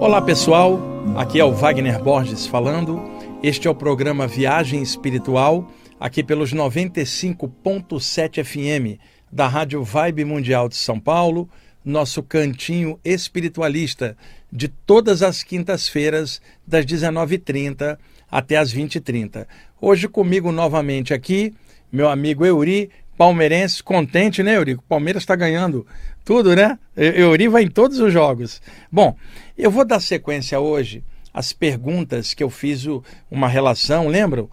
Olá pessoal, aqui é o Wagner Borges falando. Este é o programa Viagem Espiritual, aqui pelos 95.7 FM da Rádio Vibe Mundial de São Paulo, nosso cantinho espiritualista de todas as quintas-feiras, das 19h30 até as 20h30. Hoje comigo novamente aqui, meu amigo Euri, palmeirense, contente, né, Euri? O Palmeiras está ganhando tudo, né? Euri vai em todos os jogos. Bom, eu vou dar sequência hoje às perguntas que eu fiz uma relação, lembram?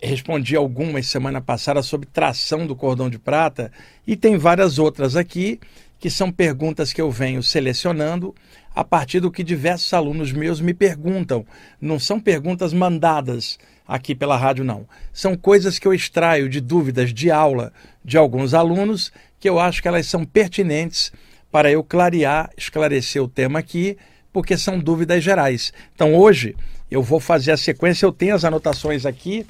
Respondi algumas semana passada sobre tração do cordão de prata e tem várias outras aqui que são perguntas que eu venho selecionando a partir do que diversos alunos meus me perguntam. Não são perguntas mandadas aqui pela rádio, não. São coisas que eu extraio de dúvidas de aula de alguns alunos que eu acho que elas são pertinentes para eu clarear, esclarecer o tema aqui, porque são dúvidas gerais. Então hoje eu vou fazer a sequência, eu tenho as anotações aqui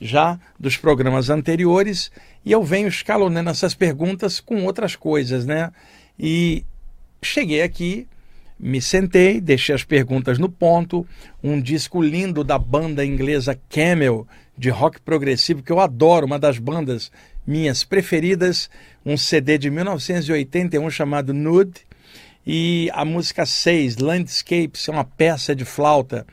já dos programas anteriores e eu venho escalonando essas perguntas com outras coisas, né? E cheguei aqui, me sentei, deixei as perguntas no ponto, um disco lindo da banda inglesa Camel, de rock progressivo, que eu adoro, uma das bandas minhas preferidas, um CD de 1981 chamado Nude, e a música 6, Landscapes, é uma peça de flauta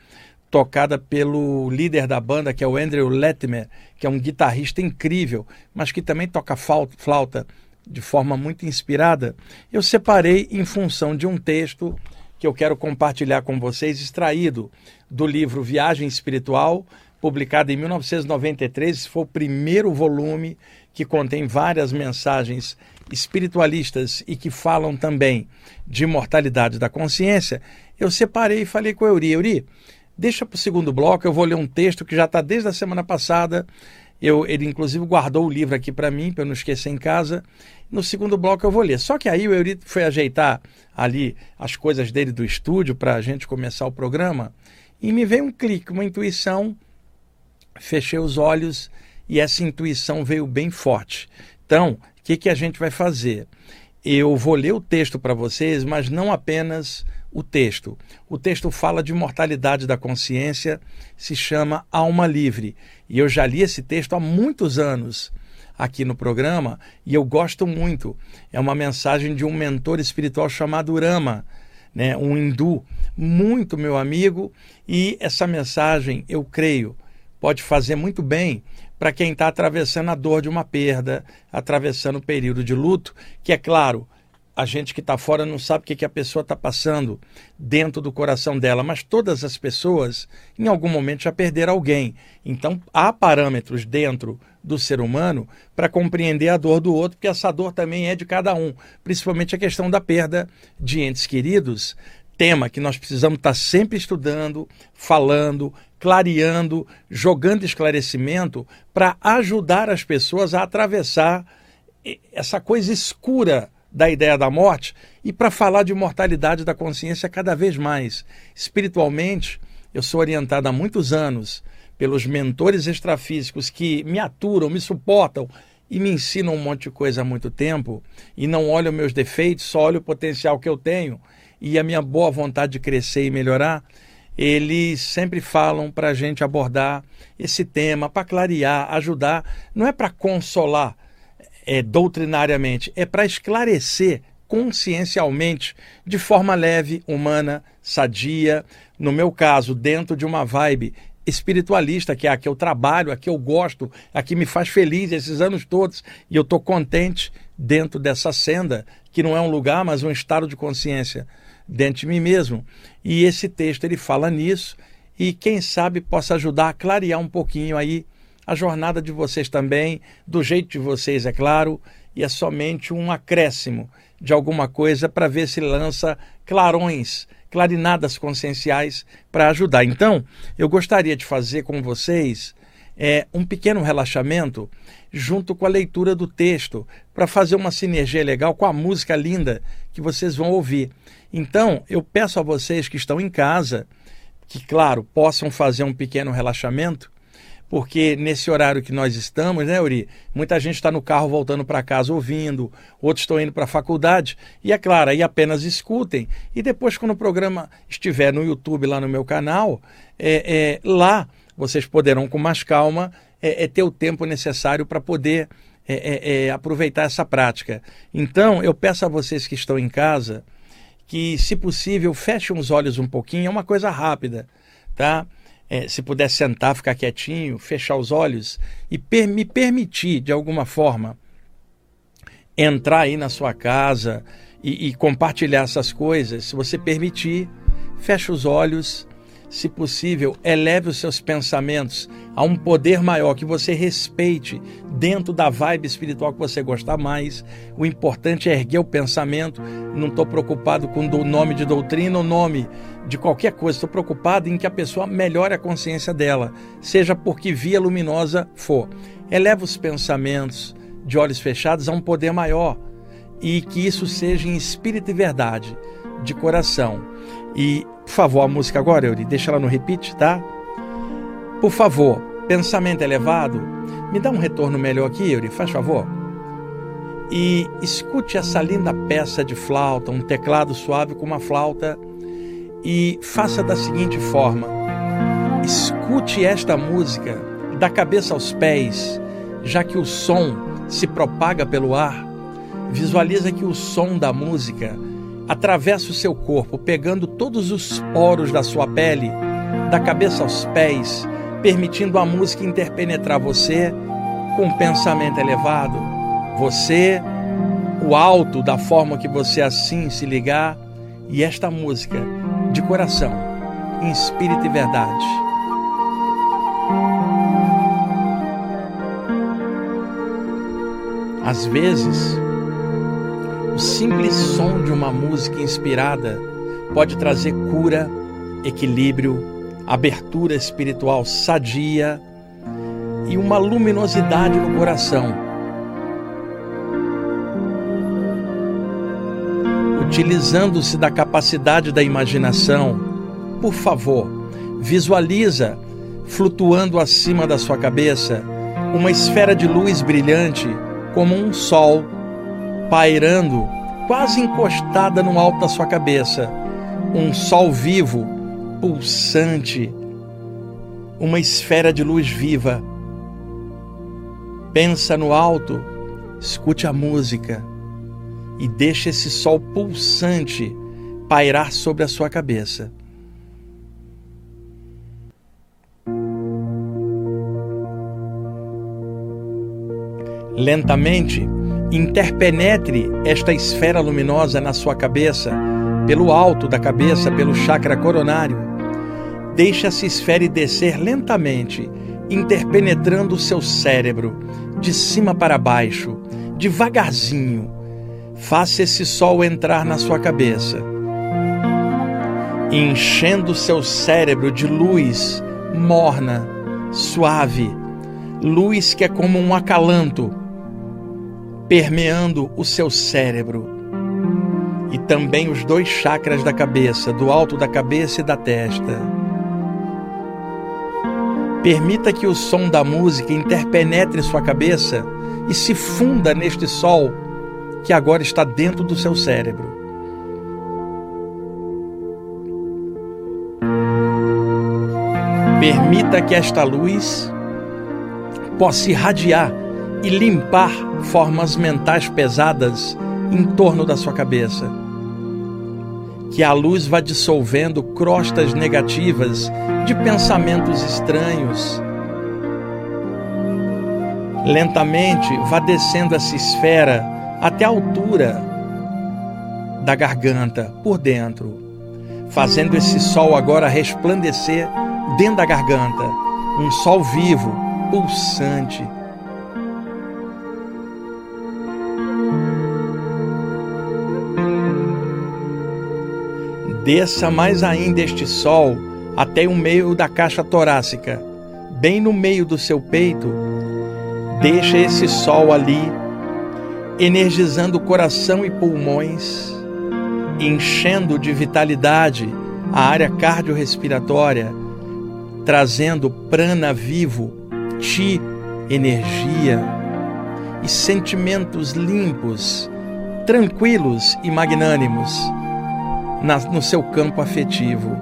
tocada pelo líder da banda, que é o Andrew Latimer, que é um guitarrista incrível, mas que também toca flauta de forma muito inspirada. Eu separei em função de um texto que eu quero compartilhar com vocês, extraído do livro Viagem Espiritual, publicado em 1993. Esse foi o primeiro volume que contém várias mensagens espiritualistas e que falam também de imortalidade da consciência. Eu separei e falei com a Euri. Euri, Deixa para o segundo bloco, eu vou ler um texto que já está desde a semana passada. Eu, ele, inclusive, guardou o livro aqui para mim, para eu não esquecer em casa. No segundo bloco eu vou ler. Só que aí o Eurito foi ajeitar ali as coisas dele do estúdio para a gente começar o programa e me veio um clique, uma intuição. Fechei os olhos e essa intuição veio bem forte. Então, o que, que a gente vai fazer? Eu vou ler o texto para vocês, mas não apenas o texto. O texto fala de mortalidade da consciência, se chama Alma Livre. E eu já li esse texto há muitos anos aqui no programa e eu gosto muito. É uma mensagem de um mentor espiritual chamado Rama, né, um hindu, muito meu amigo, e essa mensagem, eu creio, pode fazer muito bem para quem está atravessando a dor de uma perda, atravessando o período de luto, que é claro, a gente que está fora não sabe o que, que a pessoa está passando dentro do coração dela, mas todas as pessoas, em algum momento, já perderam alguém. Então, há parâmetros dentro do ser humano para compreender a dor do outro, porque essa dor também é de cada um, principalmente a questão da perda de entes queridos. Tema que nós precisamos estar tá sempre estudando, falando, clareando, jogando esclarecimento para ajudar as pessoas a atravessar essa coisa escura da ideia da morte e para falar de mortalidade da consciência cada vez mais. Espiritualmente, eu sou orientado há muitos anos pelos mentores extrafísicos que me aturam, me suportam e me ensinam um monte de coisa há muito tempo e não olham meus defeitos, só olham o potencial que eu tenho e a minha boa vontade de crescer e melhorar. Eles sempre falam para a gente abordar esse tema, para clarear, ajudar, não é para consolar, é, doutrinariamente, é para esclarecer consciencialmente, de forma leve, humana, sadia, no meu caso, dentro de uma vibe espiritualista, que é a que eu trabalho, a que eu gosto, a que me faz feliz esses anos todos, e eu estou contente dentro dessa senda, que não é um lugar, mas um estado de consciência dentro de mim mesmo. E esse texto ele fala nisso, e quem sabe possa ajudar a clarear um pouquinho aí a jornada de vocês também, do jeito de vocês, é claro, e é somente um acréscimo de alguma coisa para ver se lança clarões, clarinadas conscienciais para ajudar. Então, eu gostaria de fazer com vocês é, um pequeno relaxamento junto com a leitura do texto, para fazer uma sinergia legal com a música linda que vocês vão ouvir. Então, eu peço a vocês que estão em casa, que, claro, possam fazer um pequeno relaxamento porque nesse horário que nós estamos, né, Uri? Muita gente está no carro voltando para casa ouvindo, outros estão indo para a faculdade, e é claro, aí apenas escutem. E depois, quando o programa estiver no YouTube, lá no meu canal, é, é lá vocês poderão, com mais calma, é, é ter o tempo necessário para poder é, é, é, aproveitar essa prática. Então, eu peço a vocês que estão em casa que, se possível, fechem os olhos um pouquinho, é uma coisa rápida, tá? é, se puder sentar, ficar quietinho, fechar os olhos e per me permitir, de alguma forma, entrar aí na sua casa e, e compartilhar essas coisas, se você permitir, feche os olhos se possível, eleve os seus pensamentos a um poder maior que você respeite dentro da vibe espiritual que você gostar mais. O importante é erguer o pensamento. Não estou preocupado com o nome de doutrina ou nome de qualquer coisa. Estou preocupado em que a pessoa melhore a consciência dela, seja por que via luminosa for. Eleve os pensamentos de olhos fechados a um poder maior e que isso seja em espírito e verdade, de coração. E por favor, a música agora, Yuri, deixa ela no repeat, tá? Por favor, pensamento elevado, me dá um retorno melhor aqui, Yuri, faz favor. E escute essa linda peça de flauta, um teclado suave com uma flauta, e faça da seguinte forma: escute esta música da cabeça aos pés, já que o som se propaga pelo ar. Visualiza que o som da música atravessa o seu corpo, pegando todos os poros da sua pele, da cabeça aos pés, permitindo a música interpenetrar você com um pensamento elevado. Você, o alto da forma que você assim se ligar, e esta música de coração, em espírito e verdade. Às vezes, o simples som de uma música inspirada pode trazer cura, equilíbrio, abertura espiritual sadia e uma luminosidade no coração. Utilizando-se da capacidade da imaginação, por favor, visualiza flutuando acima da sua cabeça uma esfera de luz brilhante como um sol pairando, quase encostada no alto da sua cabeça, um sol vivo, pulsante, uma esfera de luz viva. Pensa no alto, escute a música e deixe esse sol pulsante pairar sobre a sua cabeça. Lentamente, interpenetre esta esfera luminosa na sua cabeça, pelo alto da cabeça, pelo chakra coronário. Deixe essa esfera descer lentamente, interpenetrando o seu cérebro, de cima para baixo, devagarzinho. Faça esse sol entrar na sua cabeça, enchendo seu cérebro de luz morna, suave, luz que é como um acalanto permeando o seu cérebro e também os dois chakras da cabeça, do alto da cabeça e da testa. Permita que o som da música interpenetre sua cabeça e se funda neste sol que agora está dentro do seu cérebro. Permita que esta luz possa irradiar e limpar formas mentais pesadas em torno da sua cabeça. Que a luz vá dissolvendo crostas negativas de pensamentos estranhos. Lentamente vá descendo essa esfera até a altura da garganta, por dentro, fazendo esse sol agora resplandecer dentro da garganta, um sol vivo, pulsante Desça mais ainda este sol até o meio da caixa torácica, bem no meio do seu peito. Deixa esse sol ali, energizando coração e pulmões, enchendo de vitalidade a área cardiorrespiratória, trazendo prana vivo ti energia e sentimentos limpos, tranquilos e magnânimos no seu campo afetivo.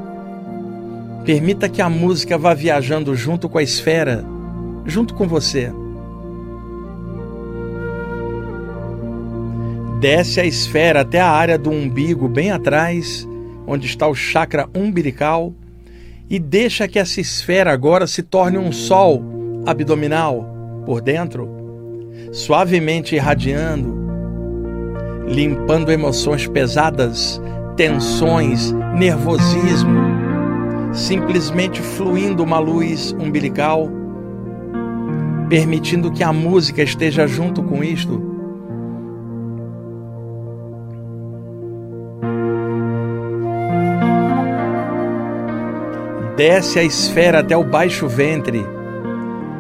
Permita que a música vá viajando junto com a esfera, junto com você. Desce a esfera até a área do umbigo, bem atrás, onde está o chakra umbilical, e deixa que essa esfera agora se torne um sol abdominal por dentro, suavemente irradiando, limpando emoções pesadas, tensões, nervosismo, simplesmente fluindo uma luz umbilical, permitindo que a música esteja junto com isto. Desce a esfera até o baixo ventre,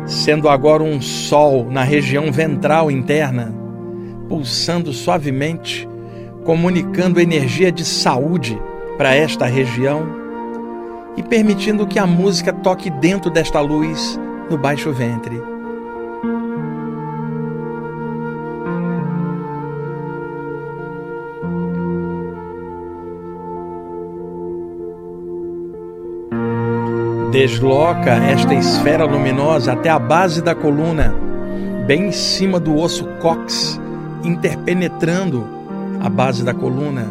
sendo agora um sol na região ventral interna, pulsando suavemente, comunicando energia de saúde para esta região e permitindo que a música toque dentro desta luz no baixo ventre. Desloca esta esfera luminosa até a base da coluna, bem em cima do osso cox, interpenetrando a base da coluna,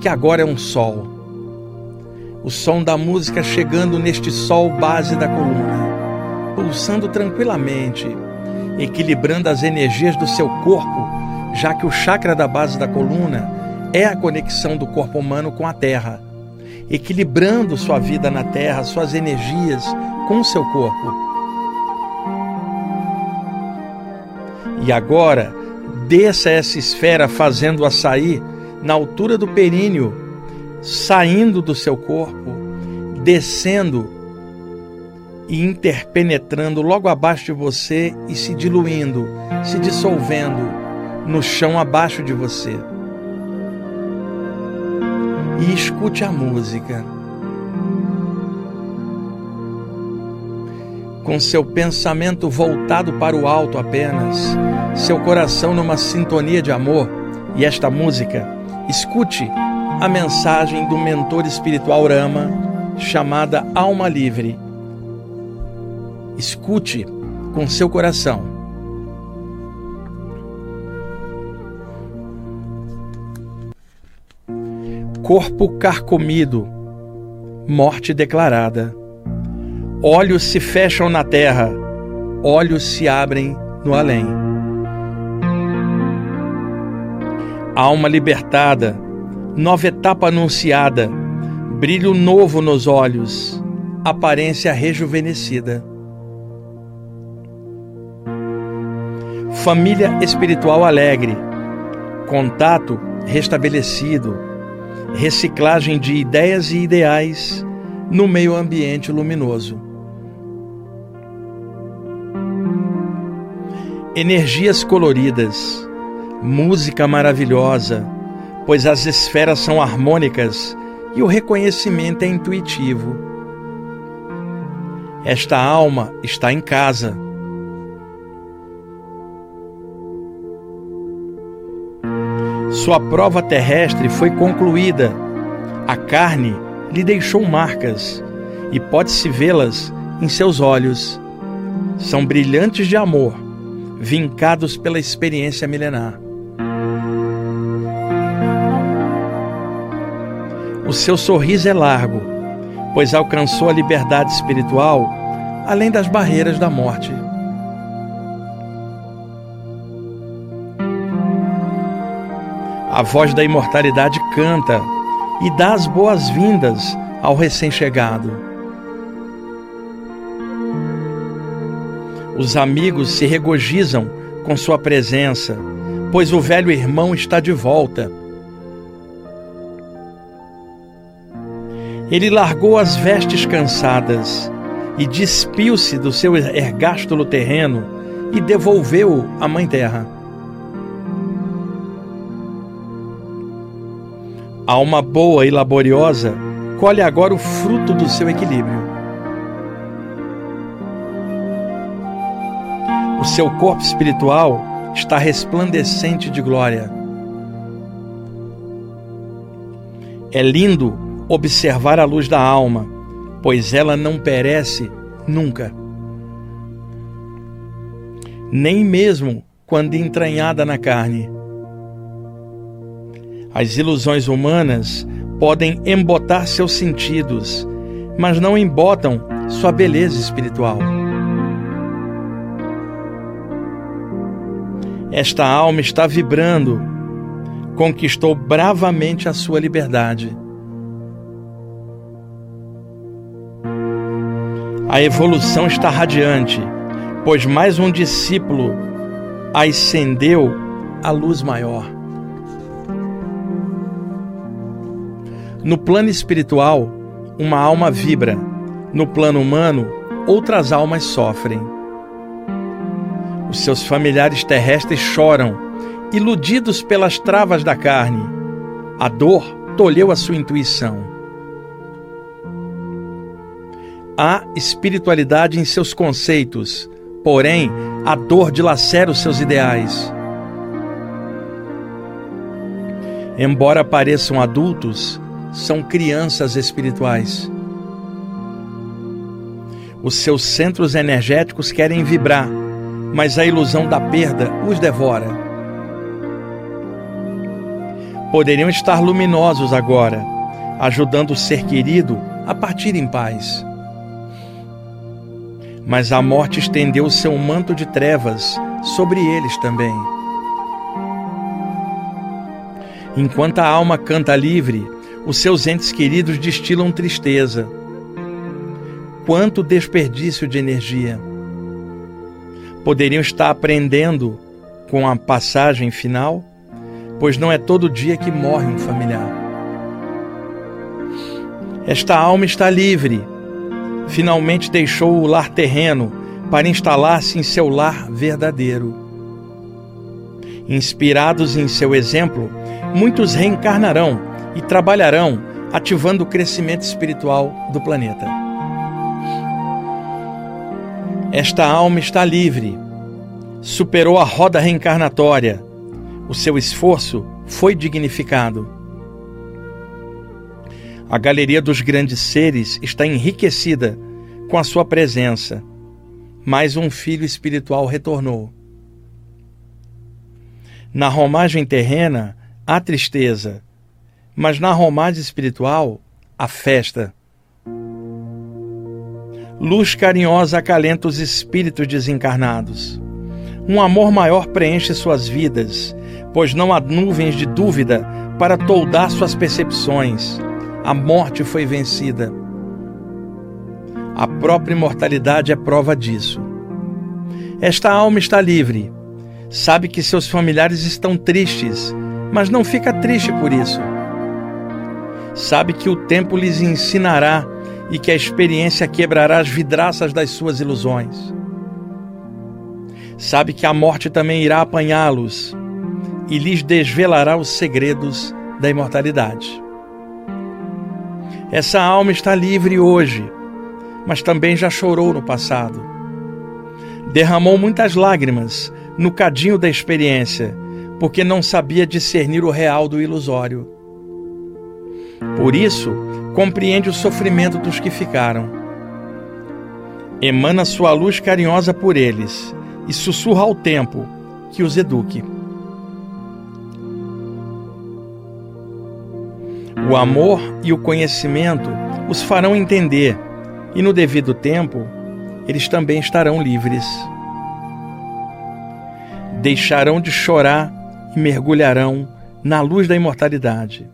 que agora é um sol. O som da música chegando neste sol base da coluna, pulsando tranquilamente, equilibrando as energias do seu corpo, já que o chakra da base da coluna é a conexão do corpo humano com a terra equilibrando sua vida na terra, suas energias com o seu corpo. E agora, desça essa esfera fazendo-a sair na altura do períneo, saindo do seu corpo, descendo e interpenetrando logo abaixo de você e se diluindo, se dissolvendo no chão abaixo de você e escute a música. Com seu pensamento voltado para o alto apenas, seu coração numa sintonia de amor e esta música, escute a mensagem do mentor espiritual Rama chamada Alma Livre. Escute com seu coração. corpo carcomido, morte declarada. Olhos se fecham na terra, olhos se abrem no além. Alma libertada, nova etapa anunciada, brilho novo nos olhos, aparência rejuvenescida. Família espiritual alegre, contato restabelecido reciclagem de ideias e ideais no meio ambiente luminoso. Energias coloridas, música maravilhosa, pois as esferas são harmônicas e o reconhecimento é intuitivo. Esta alma está em casa Sua prova terrestre foi concluída. A carne lhe deixou marcas e pode-se vê-las em seus olhos. São brilhantes de amor, vincados pela experiência milenar. O seu sorriso é largo, pois alcançou a liberdade espiritual além das barreiras da morte. A voz da imortalidade canta e dá as boas-vindas ao recém-chegado. Os amigos se regozijam com sua presença, pois o velho irmão está de volta. Ele largou as vestes cansadas e despiu-se do seu ergástulo terreno e devolveu-o à Mãe Terra. Alma boa e laboriosa, colhe agora o fruto do seu equilíbrio. O seu corpo espiritual está resplandecente de glória. É lindo observar a luz da alma, pois ela não perece nunca. Nem mesmo quando entranhada na carne. As ilusões humanas podem embotar seus sentidos, mas não embotam sua beleza espiritual. Esta alma está vibrando, conquistou bravamente a sua liberdade. A evolução está radiante, pois mais um discípulo ascendeu à luz maior. No plano espiritual, uma alma vibra, no plano humano, outras almas sofrem. Os seus familiares terrestres choram, iludidos pelas travas da carne. A dor tolheu a sua intuição. Há espiritualidade em seus conceitos, porém, a dor dilacera os seus ideais. Embora pareçam adultos, são crianças espirituais. Os seus centros energéticos querem vibrar, mas a ilusão da perda os devora. Poderiam estar luminosos agora, ajudando o ser querido a partir em paz. Mas a morte estendeu seu manto de trevas sobre eles também. Enquanto a alma canta livre, os seus entes queridos destilam tristeza. Quanto desperdício de energia! Poderiam estar aprendendo com a passagem final, pois não é todo dia que morre um familiar. Esta alma está livre. Finalmente deixou o lar terreno para instalar-se em seu lar verdadeiro. Inspirados em seu exemplo, muitos reencarnarão e trabalharão ativando o crescimento espiritual do planeta. Esta alma está livre, superou a roda reencarnatória, o seu esforço foi dignificado. A galeria dos grandes seres está enriquecida com a sua presença. Mais um filho espiritual retornou. Na romagem terrena há tristeza, mas na romagem espiritual, a festa. Luz carinhosa acalenta os espíritos desencarnados. Um amor maior preenche suas vidas, pois não há nuvens de dúvida para toldar suas percepções. A morte foi vencida. A própria imortalidade é prova disso. Esta alma está livre. Sabe que seus familiares estão tristes, mas não fica triste por isso sabe que o tempo lhes ensinará e que a experiência quebrará as vidraças das suas ilusões. Sabe que a morte também irá apanhá-los e lhes desvelará os segredos da imortalidade. Essa alma está livre hoje, mas também já chorou no passado. Derramou muitas lágrimas no cadinho da experiência, porque não sabia discernir o real do ilusório. Por isso, compreende o sofrimento dos que ficaram. Emana sua luz carinhosa por eles e sussurra ao tempo que os eduque. O amor e o conhecimento os farão entender, e no devido tempo, eles também estarão livres. Deixarão de chorar e mergulharão na luz da imortalidade.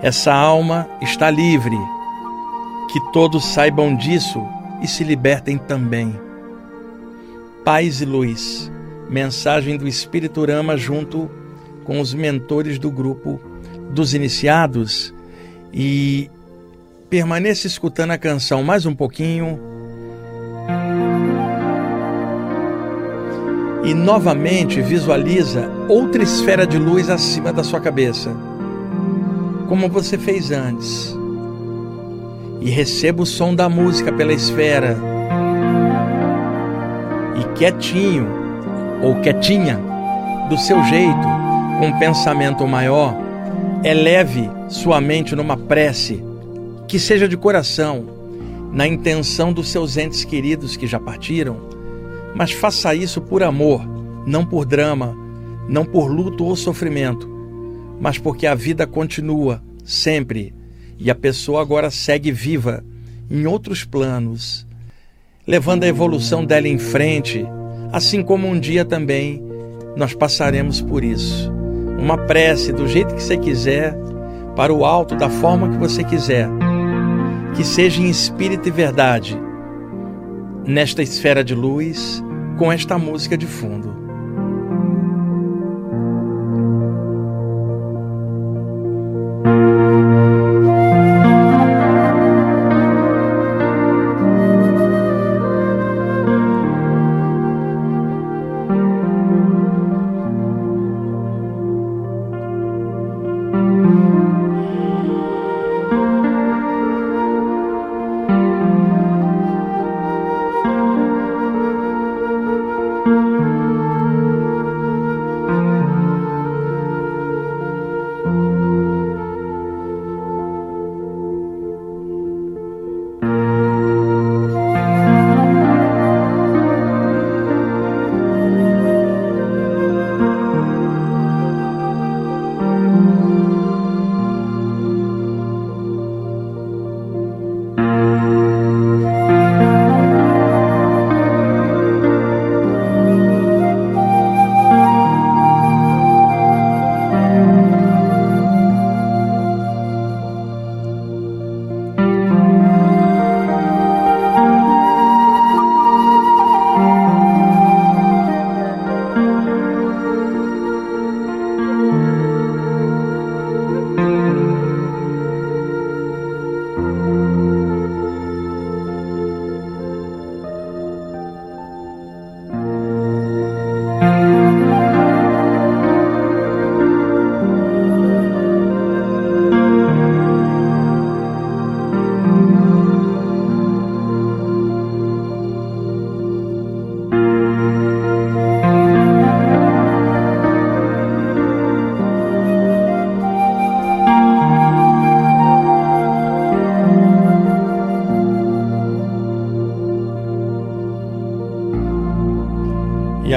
Essa alma está livre. Que todos saibam disso e se libertem também. Paz e luz. Mensagem do Espírito Rama junto com os mentores do grupo dos iniciados. E permaneça escutando a canção mais um pouquinho. E novamente visualiza outra esfera de luz acima da sua cabeça como você fez antes. E receba o som da música pela esfera. E quietinho ou quietinha, do seu jeito, com um pensamento maior, eleve sua mente numa prece que seja de coração, na intenção dos seus entes queridos que já partiram, mas faça isso por amor, não por drama, não por luto ou sofrimento, mas porque a vida continua sempre e a pessoa agora segue viva em outros planos, levando a evolução dela em frente, assim como um dia também nós passaremos por isso. Uma prece do jeito que você quiser, para o alto, da forma que você quiser, que seja em espírito e verdade, nesta esfera de luz, com esta música de fundo.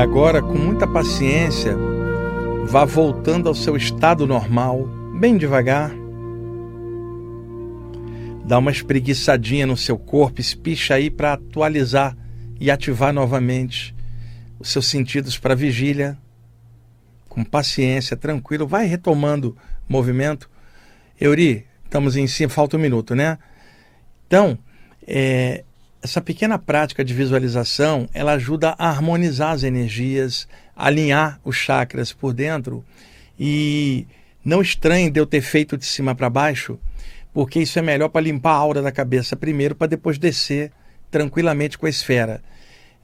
Agora, com muita paciência, vá voltando ao seu estado normal, bem devagar. Dá uma espreguiçadinha no seu corpo, espicha aí para atualizar e ativar novamente os seus sentidos para vigília. Com paciência, tranquilo, vai retomando movimento. Euri, estamos em cima, falta um minuto, né? Então, é, essa pequena prática de visualização, ela ajuda a harmonizar as energias, alinhar os chakras por dentro e não estranhe de eu ter feito de cima para baixo, porque isso é melhor para limpar a aura da cabeça primeiro para depois descer tranquilamente com a esfera.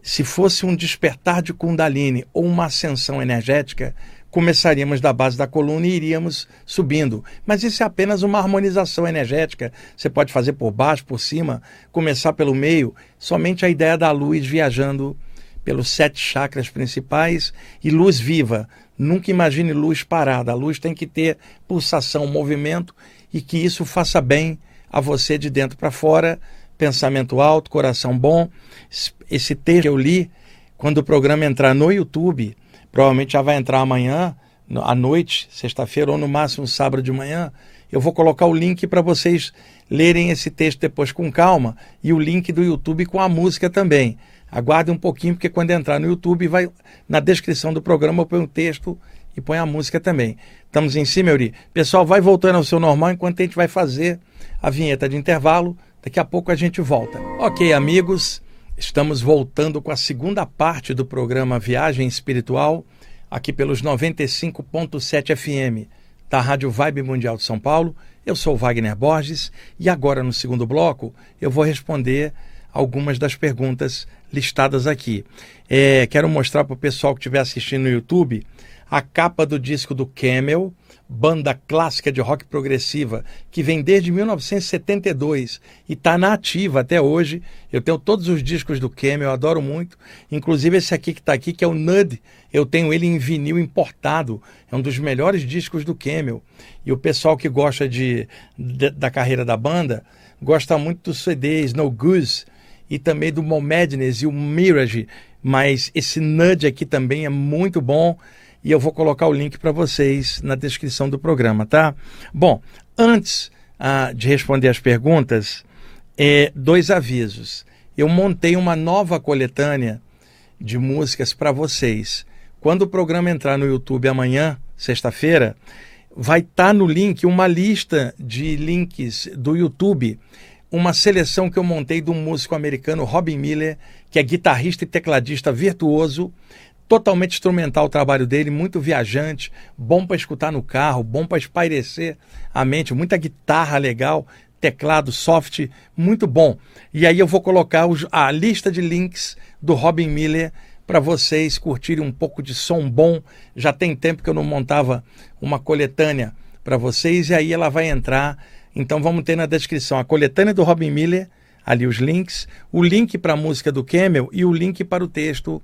Se fosse um despertar de Kundalini ou uma ascensão energética, começaríamos da base da coluna e iríamos subindo. Mas isso é apenas uma harmonização energética. Você pode fazer por baixo, por cima, começar pelo meio. Somente a ideia da luz viajando pelos sete chakras principais e luz viva. Nunca imagine luz parada. A luz tem que ter pulsação, movimento e que isso faça bem a você de dentro para fora. Pensamento alto, coração bom. Esse texto que eu li, quando o programa entrar no YouTube, provavelmente já vai entrar amanhã, à noite, sexta-feira, ou no máximo sábado de manhã. Eu vou colocar o link para vocês lerem esse texto depois com calma e o link do YouTube com a música também. Aguarde um pouquinho, porque quando entrar no YouTube, vai na descrição do programa eu ponho o texto e põe a música também. Estamos em cima, Euri. Pessoal, vai voltando ao seu normal enquanto a gente vai fazer a vinheta de intervalo. Daqui a pouco a gente volta. Ok, amigos. Estamos voltando com a segunda parte do programa Viagem Espiritual, aqui pelos 95.7 FM da Rádio Vibe Mundial de São Paulo. Eu sou Wagner Borges e agora no segundo bloco eu vou responder algumas das perguntas listadas aqui. É, quero mostrar para o pessoal que estiver assistindo no YouTube a capa do disco do Camel, banda clássica de rock progressiva que vem desde 1972 e está na ativa até hoje. Eu tenho todos os discos do Camel, eu adoro muito. Inclusive esse aqui que está aqui, que é o Nud, eu tenho ele em vinil importado. É um dos melhores discos do Camel. E o pessoal que gosta de, de da carreira da banda gosta muito dos CDs No Goose e também do Mo Madness e o Mirage. Mas esse Nud aqui também é muito bom e eu vou colocar o link para vocês na descrição do programa, tá? Bom, antes ah, de responder as perguntas, é, dois avisos. Eu montei uma nova coletânea de músicas para vocês. Quando o programa entrar no YouTube amanhã, sexta-feira, vai estar tá no link uma lista de links do YouTube, uma seleção que eu montei de um músico americano, Robin Miller, que é guitarrista e tecladista virtuoso totalmente instrumental o trabalho dele, muito viajante, bom para escutar no carro, bom para espairecer a mente, muita guitarra legal, teclado soft, muito bom. E aí eu vou colocar a lista de links do Robin Miller para vocês curtirem um pouco de som bom. Já tem tempo que eu não montava uma coletânea para vocês e aí ela vai entrar. Então vamos ter na descrição a coletânea do Robin Miller, ali os links, o link para a música do Camel e o link para o texto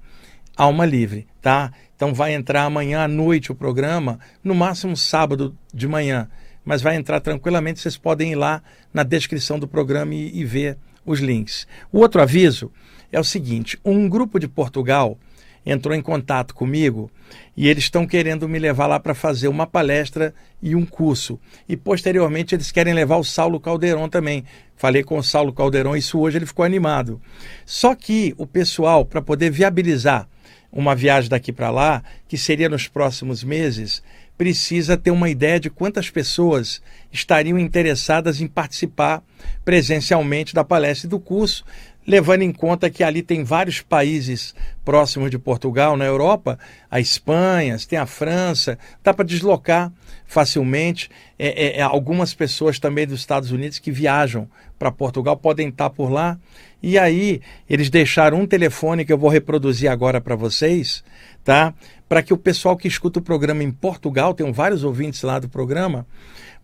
Alma Livre, tá? Então vai entrar amanhã à noite o programa, no máximo sábado de manhã, mas vai entrar tranquilamente. Vocês podem ir lá na descrição do programa e, e ver os links. O outro aviso é o seguinte: um grupo de Portugal entrou em contato comigo e eles estão querendo me levar lá para fazer uma palestra e um curso. E posteriormente eles querem levar o Saulo Caldeirão também. Falei com o Saulo Caldeirão, isso hoje ele ficou animado. Só que o pessoal, para poder viabilizar uma viagem daqui para lá, que seria nos próximos meses, precisa ter uma ideia de quantas pessoas estariam interessadas em participar presencialmente da palestra e do curso, levando em conta que ali tem vários países próximos de Portugal, na Europa, a Espanha, tem a França, dá para deslocar facilmente. É, é, é, algumas pessoas também dos Estados Unidos que viajam para Portugal podem estar por lá. E aí eles deixaram um telefone que eu vou reproduzir agora para vocês, tá? Para que o pessoal que escuta o programa em Portugal, tem vários ouvintes lá do programa,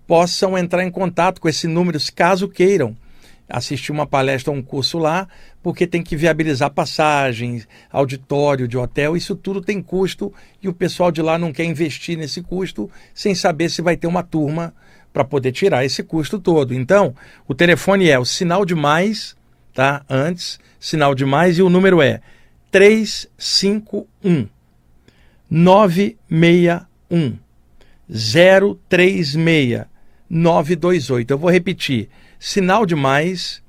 possam entrar em contato com esse número, caso queiram assistir uma palestra ou um curso lá, porque tem que viabilizar passagens, auditório de hotel, isso tudo tem custo e o pessoal de lá não quer investir nesse custo sem saber se vai ter uma turma para poder tirar esse custo todo. Então, o telefone é o sinal de mais, tá? Antes, sinal de mais e o número é 351 961 036 928. Eu vou repetir sinal de mais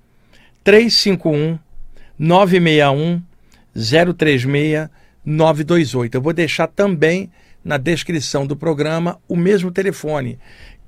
351 961 036 928. Eu vou deixar também na descrição do programa o mesmo telefone.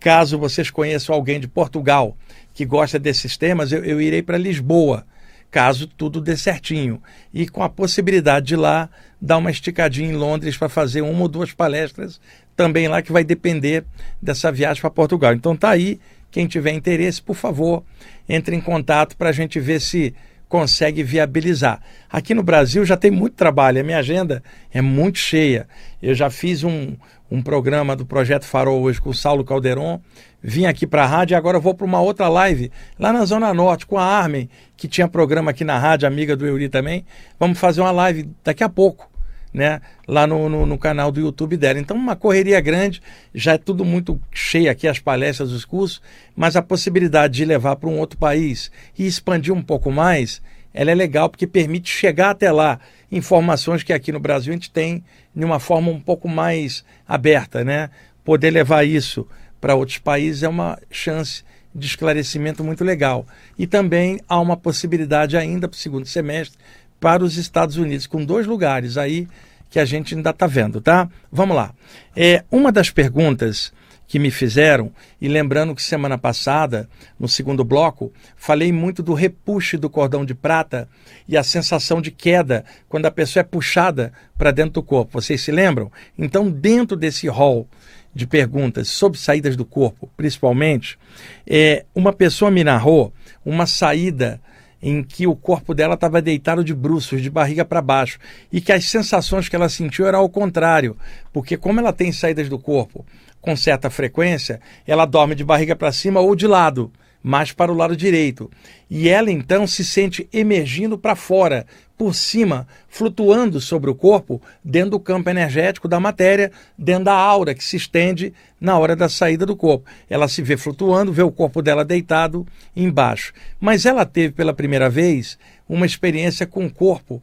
Caso vocês conheçam alguém de Portugal que gosta desses temas, eu, eu irei para Lisboa, caso tudo dê certinho. E com a possibilidade de lá dar uma esticadinha em Londres para fazer uma ou duas palestras também lá, que vai depender dessa viagem para Portugal. Então tá aí quem tiver interesse, por favor, entre em contato para a gente ver se consegue viabilizar. Aqui no Brasil já tem muito trabalho, a minha agenda é muito cheia. Eu já fiz um, um programa do Projeto Farol hoje com o Saulo Calderon, vim aqui para a rádio e agora vou para uma outra live lá na Zona Norte com a Armen, que tinha programa aqui na rádio, amiga do Euri também. Vamos fazer uma live daqui a pouco né, lá no, no, no, canal do YouTube dela. Então, uma correria grande, já é tudo muito cheio aqui, as palestras, os cursos, mas a possibilidade de levar para um outro país e expandir um pouco mais, ela é legal porque permite chegar até lá informações que aqui no Brasil a gente tem de uma forma um pouco mais aberta, né? Poder levar isso para outros países é uma chance de esclarecimento muito legal. E também há uma possibilidade ainda para o segundo semestre para os Estados Unidos, com dois lugares aí que a gente ainda está vendo, tá? Vamos lá. É, uma das perguntas que me fizeram, e lembrando que semana passada, no segundo bloco, falei muito do repuxe do cordão de prata e a sensação de queda quando a pessoa é puxada para dentro do corpo. Vocês se lembram? Então, dentro desse hall de perguntas sobre saídas do corpo, principalmente, é, uma pessoa me narrou uma saída em que o corpo dela estava deitado de bruços, de barriga para baixo, e que as sensações que ela sentiu eram ao contrário, porque como ela tem saídas do corpo com certa frequência, ela dorme de barriga para cima ou de lado mais para o lado direito. E ela então se sente emergindo para fora, por cima, flutuando sobre o corpo, dentro do campo energético da matéria, dentro da aura que se estende na hora da saída do corpo. Ela se vê flutuando, vê o corpo dela deitado embaixo. Mas ela teve pela primeira vez uma experiência com o corpo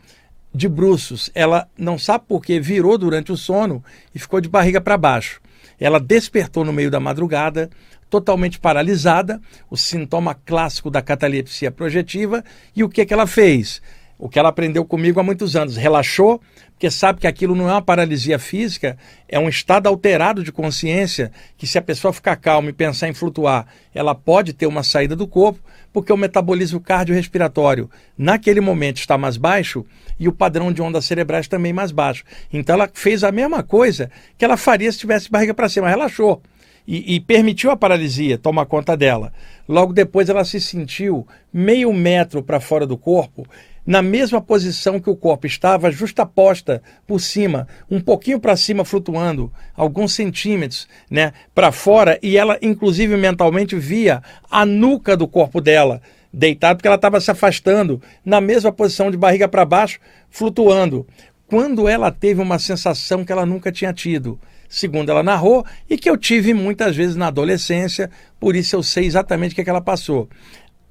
de bruços. Ela não sabe por que virou durante o sono e ficou de barriga para baixo. Ela despertou no meio da madrugada, totalmente paralisada, o sintoma clássico da catalepsia projetiva, e o que, que ela fez? O que ela aprendeu comigo há muitos anos. Relaxou, porque sabe que aquilo não é uma paralisia física, é um estado alterado de consciência, que se a pessoa ficar calma e pensar em flutuar, ela pode ter uma saída do corpo, porque o metabolismo cardiorrespiratório naquele momento está mais baixo e o padrão de ondas cerebrais também mais baixo. Então ela fez a mesma coisa que ela faria se tivesse barriga para cima, relaxou e, e permitiu a paralisia tomar conta dela. Logo depois ela se sentiu meio metro para fora do corpo, na mesma posição que o corpo estava, justaposta por cima, um pouquinho para cima, flutuando, alguns centímetros né, para fora, e ela, inclusive mentalmente, via a nuca do corpo dela deitado, porque ela estava se afastando, na mesma posição de barriga para baixo, flutuando. Quando ela teve uma sensação que ela nunca tinha tido segundo ela narrou, e que eu tive muitas vezes na adolescência, por isso eu sei exatamente o que, é que ela passou.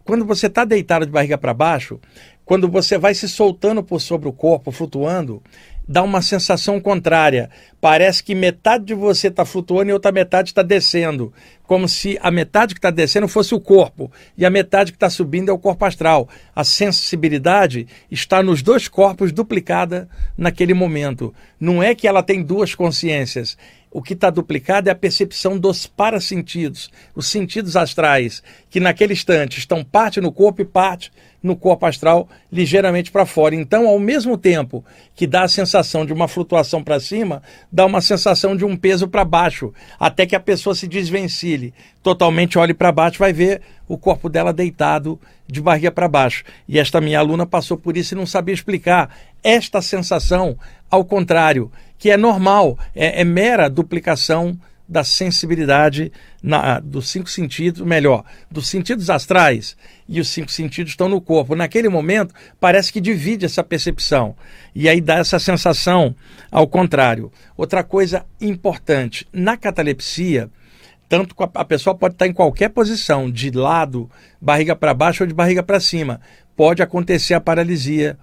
Quando você está deitado de barriga para baixo, quando você vai se soltando por sobre o corpo, flutuando, dá uma sensação contrária. Parece que metade de você está flutuando e outra metade está descendo. Como se a metade que está descendo fosse o corpo e a metade que está subindo é o corpo astral. A sensibilidade está nos dois corpos duplicada naquele momento. Não é que ela tem duas consciências. O que está duplicado é a percepção dos parasentidos, os sentidos astrais, que naquele instante estão parte no corpo e parte no corpo astral ligeiramente para fora. Então, ao mesmo tempo que dá a sensação de uma flutuação para cima, dá uma sensação de um peso para baixo, até que a pessoa se desvencilhe, totalmente olhe para baixo, vai ver o corpo dela deitado de barriga para baixo. E esta minha aluna passou por isso e não sabia explicar esta sensação, ao contrário, que é normal, é, é mera duplicação da sensibilidade na, dos cinco sentidos, melhor, dos sentidos astrais e os cinco sentidos estão no corpo. Naquele momento, parece que divide essa percepção e aí dá essa sensação ao contrário. Outra coisa importante, na catalepsia, tanto a pessoa pode estar em qualquer posição, de lado, barriga para baixo ou de barriga para cima. Pode acontecer a paralisia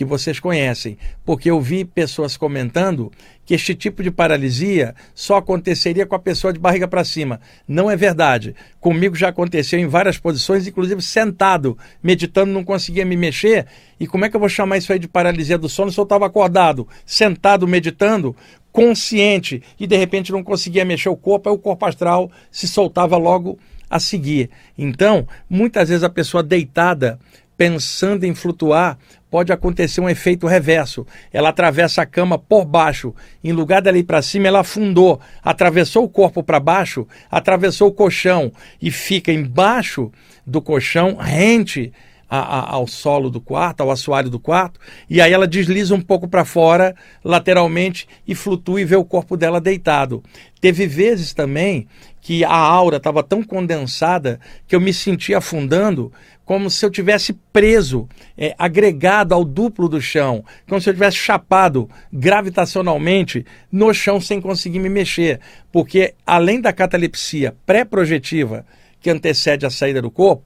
que vocês conhecem, porque eu vi pessoas comentando que este tipo de paralisia só aconteceria com a pessoa de barriga para cima. Não é verdade. Comigo já aconteceu em várias posições, inclusive sentado, meditando, não conseguia me mexer. E como é que eu vou chamar isso aí de paralisia do sono se eu estava acordado, sentado, meditando, consciente e de repente não conseguia mexer o corpo, aí o corpo astral se soltava logo a seguir. Então, muitas vezes a pessoa deitada pensando em flutuar, pode acontecer um efeito reverso. Ela atravessa a cama por baixo, em lugar dela ir para cima, ela afundou, atravessou o corpo para baixo, atravessou o colchão e fica embaixo do colchão, rente a, a, ao solo do quarto, ao assoalho do quarto, e aí ela desliza um pouco para fora, lateralmente, e flutua e vê o corpo dela deitado. Teve vezes também que a aura estava tão condensada que eu me sentia afundando como se eu tivesse preso, é, agregado ao duplo do chão, como se eu tivesse chapado gravitacionalmente no chão sem conseguir me mexer. Porque além da catalepsia pré-projetiva que antecede a saída do corpo,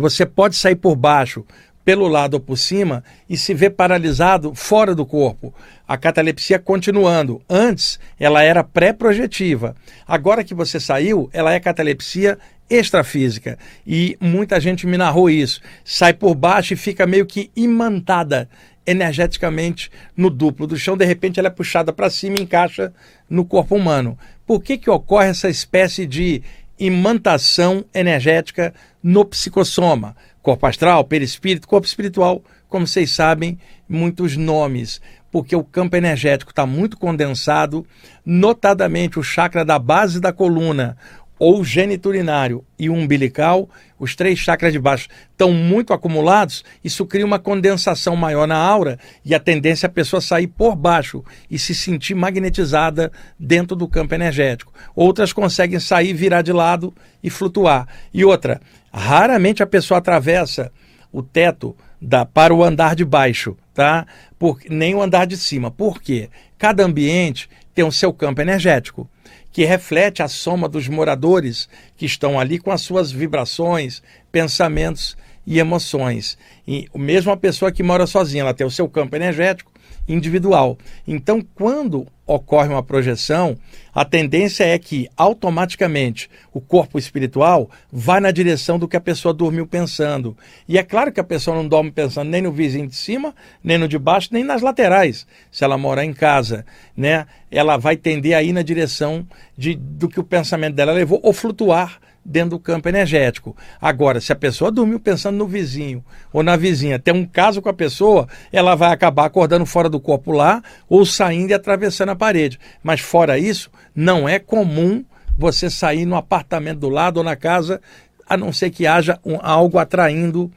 você pode sair por baixo, pelo lado ou por cima e se vê paralisado fora do corpo. A catalepsia continuando. Antes, ela era pré-projetiva. Agora que você saiu, ela é catalepsia extrafísica. E muita gente me narrou isso. Sai por baixo e fica meio que imantada energeticamente no duplo do chão. De repente, ela é puxada para cima e encaixa no corpo humano. Por que, que ocorre essa espécie de imantação energética no psicossoma? corpo astral, perispírito, corpo espiritual, como vocês sabem, muitos nomes, porque o campo energético está muito condensado, notadamente o chakra da base da coluna, ou geniturinário e umbilical, os três chakras de baixo, estão muito acumulados, isso cria uma condensação maior na aura e a tendência é a pessoa sair por baixo e se sentir magnetizada dentro do campo energético. Outras conseguem sair, virar de lado e flutuar. E outra, raramente a pessoa atravessa o teto da, para o andar de baixo, tá? Por, nem o andar de cima. Por quê? Cada ambiente tem o seu campo energético que reflete a soma dos moradores que estão ali com as suas vibrações, pensamentos e emoções. E mesmo a pessoa que mora sozinha, ela tem o seu campo energético individual. Então, quando ocorre uma projeção, a tendência é que automaticamente o corpo espiritual vai na direção do que a pessoa dormiu pensando. E é claro que a pessoa não dorme pensando nem no vizinho de cima, nem no de baixo, nem nas laterais. Se ela mora em casa, né, ela vai tender a ir na direção de, do que o pensamento dela levou ou flutuar dentro do campo energético. Agora, se a pessoa dormiu pensando no vizinho ou na vizinha, tem um caso com a pessoa, ela vai acabar acordando fora do corpo lá ou saindo e atravessando a parede. Mas fora isso, não é comum você sair no apartamento do lado ou na casa, a não ser que haja um, algo atraindo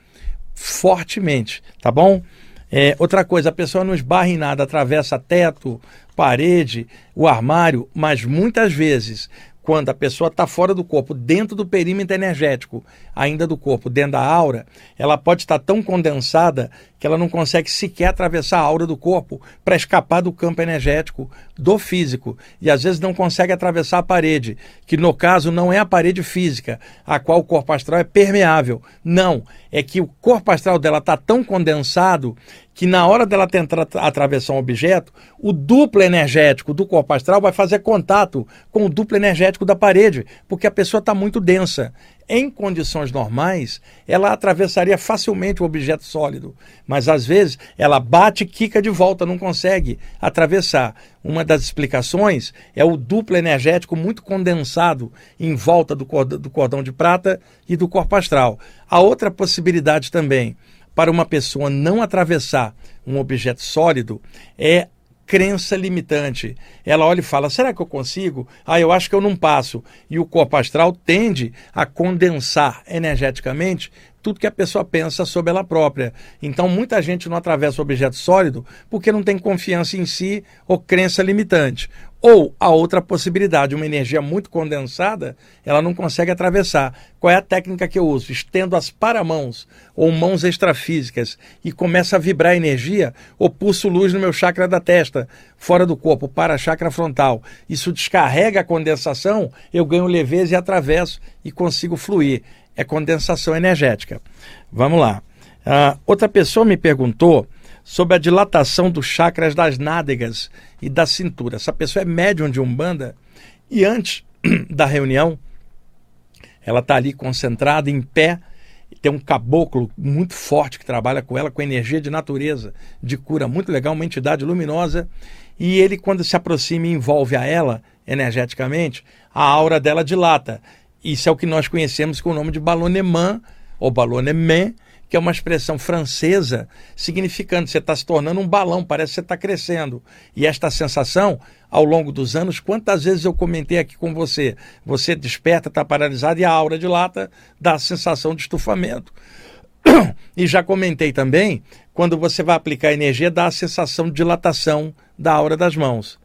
fortemente, tá bom? É, outra coisa, a pessoa não esbarra em nada, atravessa teto, parede, o armário, mas muitas vezes quando a pessoa está fora do corpo, dentro do perímetro energético, ainda do corpo, dentro da aura, ela pode estar tão condensada que ela não consegue sequer atravessar a aura do corpo para escapar do campo energético do físico. E às vezes não consegue atravessar a parede, que no caso não é a parede física, a qual o corpo astral é permeável. Não, é que o corpo astral dela está tão condensado que na hora dela tentar atravessar um objeto, o duplo energético do corpo astral vai fazer contato com o duplo energético da parede, porque a pessoa está muito densa. Em condições normais, ela atravessaria facilmente o objeto sólido, mas às vezes ela bate e quica de volta, não consegue atravessar. Uma das explicações é o duplo energético muito condensado em volta do cordão de prata e do corpo astral. A outra possibilidade também para uma pessoa não atravessar um objeto sólido é crença limitante. Ela olha e fala: será que eu consigo? Ah, eu acho que eu não passo. E o corpo astral tende a condensar energeticamente tudo que a pessoa pensa sobre ela própria. Então, muita gente não atravessa o objeto sólido porque não tem confiança em si ou crença limitante. Ou a outra possibilidade, uma energia muito condensada, ela não consegue atravessar. Qual é a técnica que eu uso? Estendo as paramãos ou mãos extrafísicas e começa a vibrar energia, ou pulso luz no meu chakra da testa, fora do corpo, para a chakra frontal. Isso descarrega a condensação, eu ganho leveza e atravesso e consigo fluir. É condensação energética. Vamos lá. Uh, outra pessoa me perguntou sobre a dilatação dos chakras das nádegas e da cintura. Essa pessoa é médium de Umbanda e antes da reunião, ela está ali concentrada, em pé, tem um caboclo muito forte que trabalha com ela, com energia de natureza, de cura muito legal, uma entidade luminosa. E ele, quando se aproxima e envolve a ela energeticamente, a aura dela dilata. Isso é o que nós conhecemos com o nome de balonemã ou balonemé, que é uma expressão francesa significando você está se tornando um balão, parece que você está crescendo. E esta sensação, ao longo dos anos, quantas vezes eu comentei aqui com você? Você desperta, está paralisado e a aura dilata, dá a sensação de estufamento. E já comentei também, quando você vai aplicar energia, dá a sensação de dilatação da aura das mãos.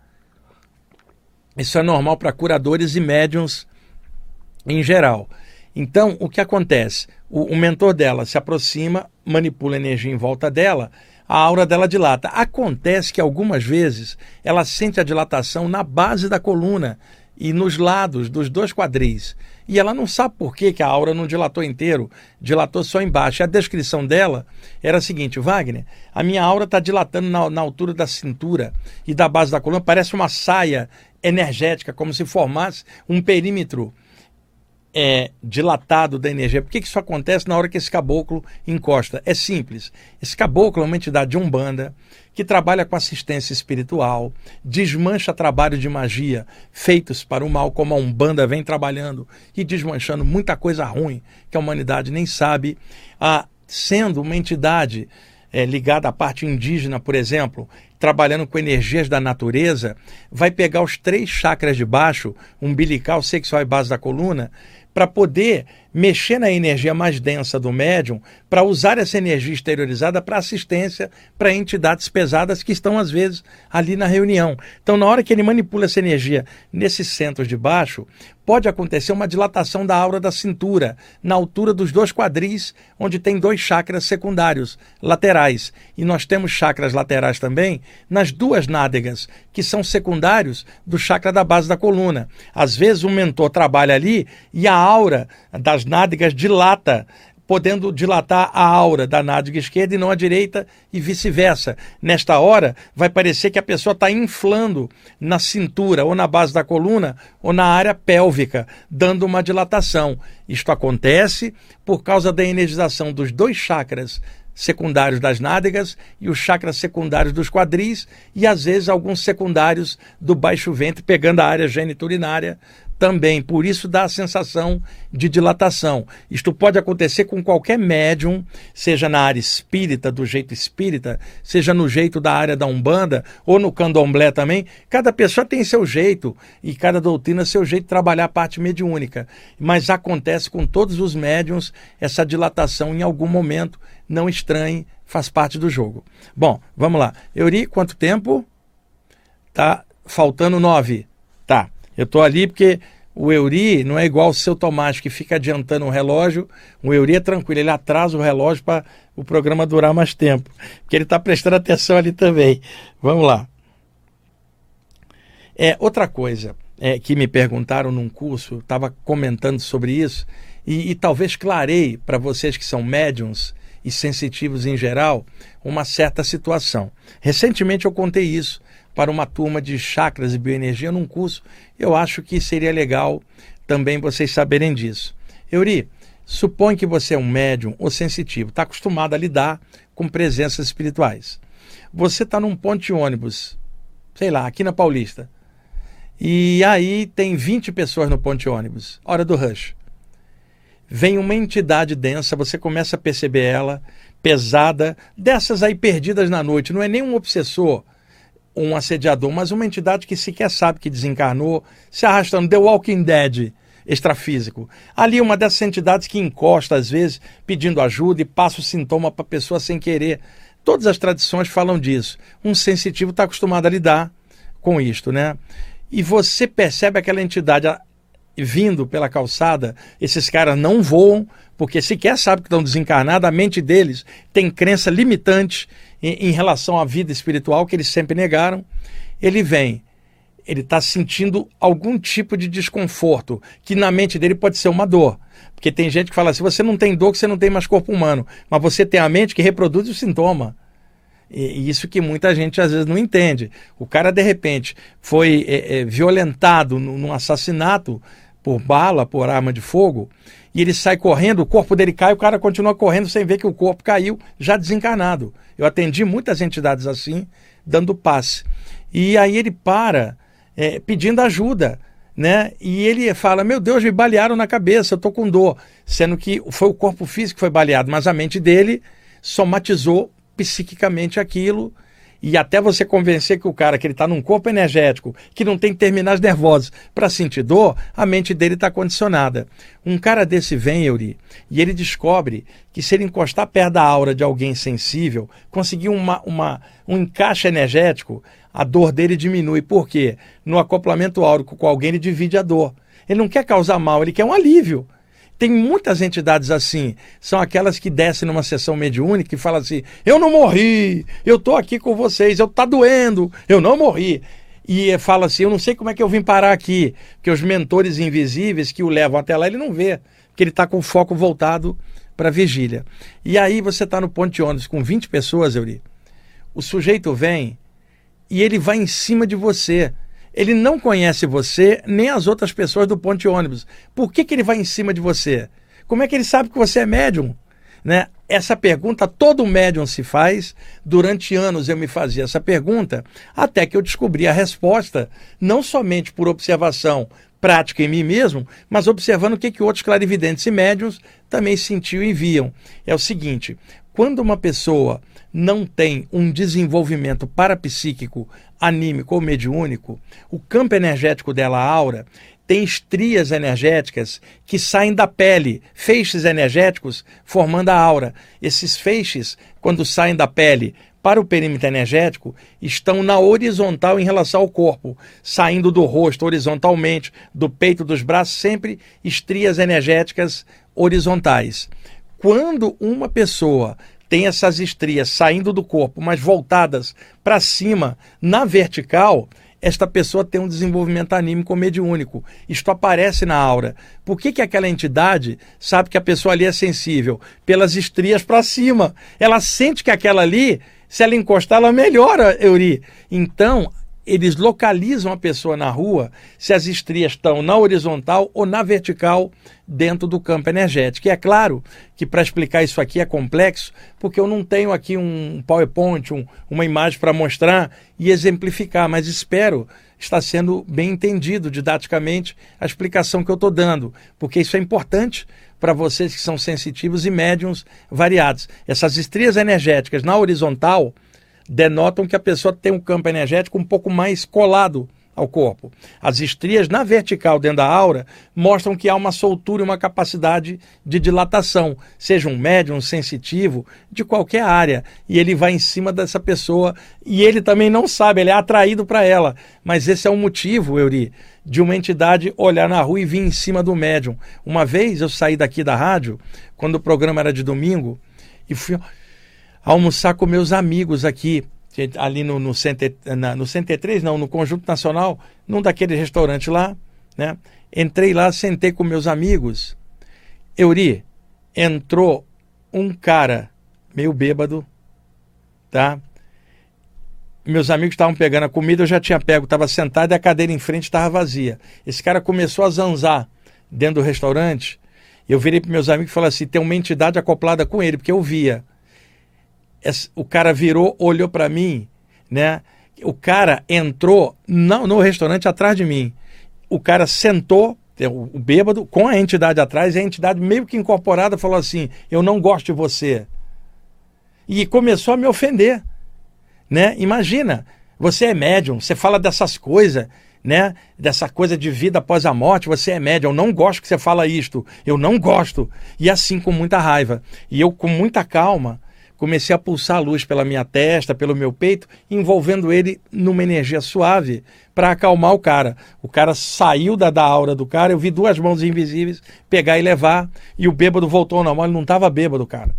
Isso é normal para curadores e médiums em geral. Então, o que acontece? O, o, mentor dela se aproxima, manipula a energia em volta dela, a aura dela dilata. Acontece que algumas vezes ela sente a dilatação na base da coluna e nos lados dos dois quadris. E ela não sabe por que, que a aura não dilatou inteiro, dilatou só embaixo. E a descrição dela era a seguinte: Wagner, a minha aura está dilatando na, na altura da cintura e da base da coluna, parece uma saia energética, como se formasse um perímetro é, dilatado da energia. Por que, isso acontece na hora que esse caboclo encosta? É simples. Esse caboclo é uma entidade de Umbanda que trabalha com assistência espiritual, desmancha trabalho de magia feitos para o mal, como a Umbanda vem trabalhando e desmanchando muita coisa ruim que a humanidade nem sabe, ah, sendo uma entidade é, ligada à parte indígena, por exemplo, trabalhando com energias da natureza, vai pegar os três chakras de baixo, umbilical, sexual e base da coluna, para poder mexer na energia mais densa do médium, para usar essa energia exteriorizada para assistência para entidades pesadas que estão, às vezes, ali na reunião. Então, na hora que ele manipula essa energia nesses centros de baixo, pode acontecer uma dilatação da aura da cintura, na altura dos dois quadris, onde tem dois chakras secundários, laterais. E nós temos chakras laterais também nas duas nádegas, que são secundários do chakra da base da coluna. Às vezes o mentor trabalha ali e a aura das nádegas dilata podendo dilatar a aura da nádega esquerda e não a direita e vice-versa. Nesta hora, vai parecer que a pessoa está inflando na cintura, ou na base da coluna, ou na área pélvica, dando uma dilatação. Isto acontece por causa da energização dos dois chakras secundários das nádegas e os chakras secundários dos quadris e às vezes alguns secundários do baixo ventre pegando a área geniturinária também, por isso dá a sensação de dilatação. Isto pode acontecer com qualquer médium, seja na área espírita, do jeito espírita, seja no jeito da área da Umbanda ou no candomblé também. Cada pessoa tem seu jeito e cada doutrina seu jeito de trabalhar a parte mediúnica. Mas acontece com todos os médiums essa dilatação em algum momento. Não estranhe, faz parte do jogo. Bom, vamos lá. Euri, quanto tempo? Tá faltando nove. Eu estou ali porque o Euri não é igual o seu Tomás, que fica adiantando o relógio. O Euri é tranquilo, ele atrasa o relógio para o programa durar mais tempo. Porque ele está prestando atenção ali também. Vamos lá. É, outra coisa é, que me perguntaram num curso, estava comentando sobre isso, e, e talvez clarei para vocês que são médiums e sensitivos em geral, uma certa situação. Recentemente eu contei isso para uma turma de chakras e bioenergia num curso. Eu acho que seria legal também vocês saberem disso. Euri, supõe que você é um médium ou sensitivo, está acostumado a lidar com presenças espirituais. Você está num ponte de ônibus, sei lá, aqui na Paulista. E aí tem 20 pessoas no ponte de ônibus, hora do rush. Vem uma entidade densa, você começa a perceber ela, pesada, dessas aí perdidas na noite. Não é nem um obsessor, um assediador, mas uma entidade que sequer sabe que desencarnou, se arrastando, The Walking Dead extrafísico. Ali uma dessas entidades que encosta às vezes pedindo ajuda e passa o sintoma para a pessoa sem querer. Todas as tradições falam disso. Um sensitivo está acostumado a lidar com isto, né? E você percebe aquela entidade vindo pela calçada, esses caras não voam, porque sequer sabem que estão desencarnados, a mente deles tem crença limitante em, em relação à vida espiritual que eles sempre negaram. Ele vem, ele está sentindo algum tipo de desconforto, que na mente dele pode ser uma dor. Porque tem gente que fala assim: você não tem dor, que você não tem mais corpo humano, mas você tem a mente que reproduz o sintoma. E isso que muita gente às vezes não entende. O cara, de repente, foi é, é, violentado num assassinato por bala, por arma de fogo, e ele sai correndo, o corpo dele cai, o cara continua correndo sem ver que o corpo caiu, já desencarnado. Eu atendi muitas entidades assim, dando passe. E aí ele para é, pedindo ajuda. Né? E ele fala: Meu Deus, me balearam na cabeça, eu tô com dor. Sendo que foi o corpo físico que foi baleado, mas a mente dele somatizou psiquicamente aquilo e até você convencer que o cara que ele está num corpo energético, que não tem terminais nervosos para sentir dor, a mente dele está condicionada. Um cara desse vem, Euri, e ele descobre que se ele encostar perto da aura de alguém sensível, conseguir uma, uma, um encaixe energético, a dor dele diminui. Por quê? No acoplamento áurico com alguém, ele divide a dor. Ele não quer causar mal, ele quer um alívio. Tem muitas entidades assim. São aquelas que descem numa sessão mediúnica e falam assim: eu não morri, eu estou aqui com vocês, eu tá doendo, eu não morri. E fala assim: eu não sei como é que eu vim parar aqui. Porque os mentores invisíveis que o levam até lá, ele não vê. Porque ele está com o foco voltado para a vigília. E aí você está no ponte de ônibus com 20 pessoas, Euri. O sujeito vem e ele vai em cima de você ele não conhece você nem as outras pessoas do ponto de ônibus. Por que, que ele vai em cima de você? Como é que ele sabe que você é médium? Né? Essa pergunta todo médium se faz. Durante anos eu me fazia essa pergunta, até que eu descobri a resposta, não somente por observação prática em mim mesmo, mas observando o que, que outros clarividentes e médiums também sentiam e viam. É o seguinte: quando uma pessoa não tem um desenvolvimento parapsíquico, anímico ou mediúnico, o campo energético dela, a aura, tem estrias energéticas que saem da pele, feixes energéticos formando a aura. Esses feixes, quando saem da pele para o perímetro energético, estão na horizontal em relação ao corpo, saindo do rosto horizontalmente, do peito, dos braços, sempre estrias energéticas horizontais. Quando uma pessoa tem essas estrias saindo do corpo, mas voltadas para cima na vertical, esta pessoa tem um desenvolvimento anímico mediúnico. Isto aparece na aura. Por que, que aquela entidade sabe que a pessoa ali é sensível? Pelas estrias para cima. Ela sente que aquela ali, se ela encostar, ela melhora, Euri. Então, eles localizam a pessoa na rua se as estrias estão na horizontal ou na vertical dentro do campo energético. E é claro que para explicar isso aqui é complexo, porque eu não tenho aqui um PowerPoint, um, uma imagem para mostrar e exemplificar, mas espero estar sendo bem entendido didaticamente a explicação que eu estou dando, porque isso é importante para vocês que são sensitivos e médiums variados. Essas estrias energéticas na horizontal denotam que a pessoa tem um campo energético um pouco mais colado ao corpo. As estrias na vertical dentro da aura mostram que há uma soltura e uma capacidade de dilatação, seja um médium, um sensitivo, de qualquer área. E ele vai em cima dessa pessoa e ele também não sabe, ele é atraído para ela. Mas esse é o motivo, Euri, de uma entidade olhar na rua e vir em cima do médium. Uma vez eu saí daqui da rádio, quando o programa era de domingo, e fui almoçar com meus amigos aqui, ali no, no, Center, na, no Center 3, não, no Conjunto Nacional, num daqueles restaurantes lá, né? Entrei lá, sentei com meus amigos. Euri, entrou um cara meio bêbado, tá? Meus amigos estavam pegando a comida, eu já tinha pego, estava sentado e a cadeira em frente estava vazia. Esse cara começou a zanzar dentro do restaurante. Eu virei para meus amigos e falei assim: tem uma entidade acoplada com ele, porque eu via o cara virou, olhou para mim, né? O cara entrou no, no restaurante atrás de mim. O cara sentou, o, bêbado, com a entidade atrás, e a entidade meio que incorporada falou assim: Eu não gosto de você. E começou a me ofender. Né? Imagina, você é médium, você fala dessas coisas, né? Dessa coisa de vida após a morte, você é médium. Eu não gosto que você fala isto. Eu não gosto. E assim com muita raiva. E eu com muita calma comecei a pulsar a luz pela minha testa, pelo meu peito, envolvendo ele numa energia suave para acalmar o cara. O cara saiu da, da aura do cara, eu vi duas mãos invisíveis pegar e levar, e o bêbado voltou ao normal. Ele não estava bêbado, cara.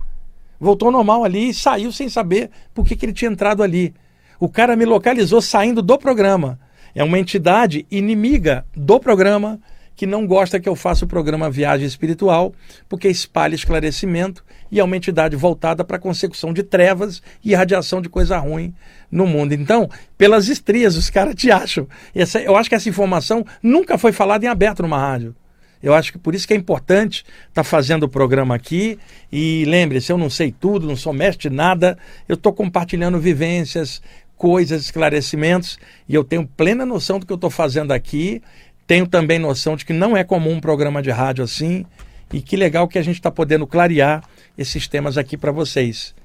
Voltou ao normal ali e saiu sem saber por que, que ele tinha entrado ali. O cara me localizou saindo do programa. É uma entidade inimiga do programa que não gosta que eu faça o programa Viagem Espiritual, porque espalha esclarecimento e é uma entidade voltada para a consecução de trevas e irradiação de coisa ruim no mundo. Então, pelas estrias, os caras te acham. Essa, eu acho que essa informação nunca foi falada em aberto numa rádio. Eu acho que por isso que é importante estar tá fazendo o programa aqui. E lembre-se, eu não sei tudo, não sou mestre de nada, eu estou compartilhando vivências, coisas, esclarecimentos, e eu tenho plena noção do que eu estou fazendo aqui. Tenho também noção de que não é comum um programa de rádio assim. E que legal que a gente está podendo clarear esses temas aqui para vocês.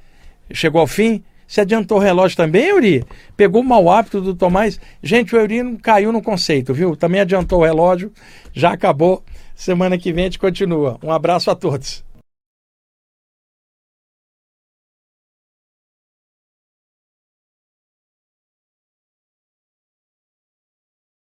Chegou ao fim? Se adiantou o relógio também, Euri? Pegou o mau hábito do Tomás? Gente, o Euri caiu no conceito, viu? Também adiantou o relógio, já acabou. Semana que vem a gente continua. Um abraço a todos.